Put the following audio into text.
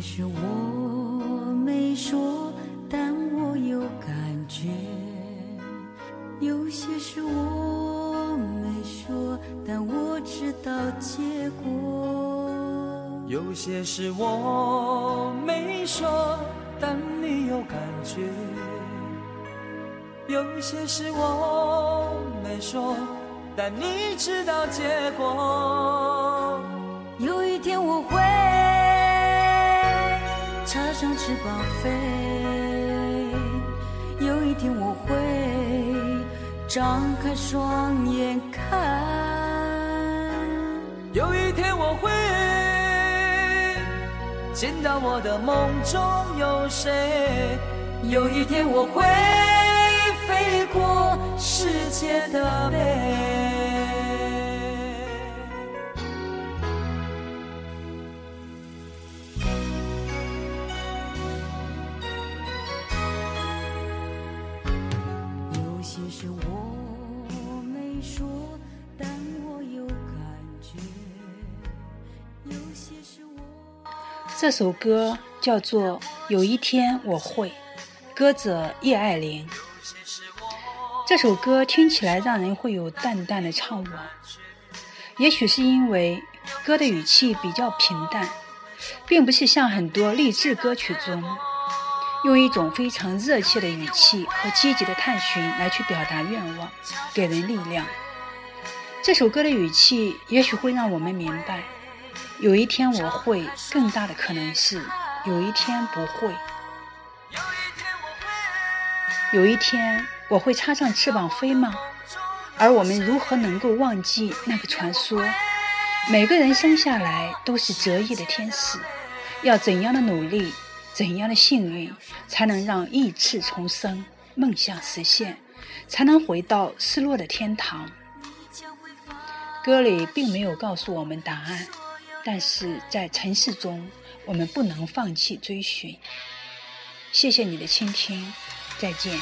事我没说，但我有感觉；有些事我没说，但我知道结果。有些事我没说，但你有感觉；有些事我没说，但你知道结果。翅膀飞，有一天我会张开双眼看，有一天我会见到我的梦中有谁，有一天我会飞过世界的背。这首歌叫做《有一天我会》，歌者叶爱玲。这首歌听起来让人会有淡淡的怅惘，也许是因为歌的语气比较平淡，并不是像很多励志歌曲中用一种非常热切的语气和积极的探寻来去表达愿望，给人力量。这首歌的语气也许会让我们明白。有一天我会，更大的可能是有一天不会。有一天我会插上翅膀飞吗？而我们如何能够忘记那个传说？每个人生下来都是折翼的天使，要怎样的努力，怎样的幸运，才能让翼翅重生，梦想实现，才能回到失落的天堂？歌里并没有告诉我们答案。但是在尘世中，我们不能放弃追寻。谢谢你的倾听，再见。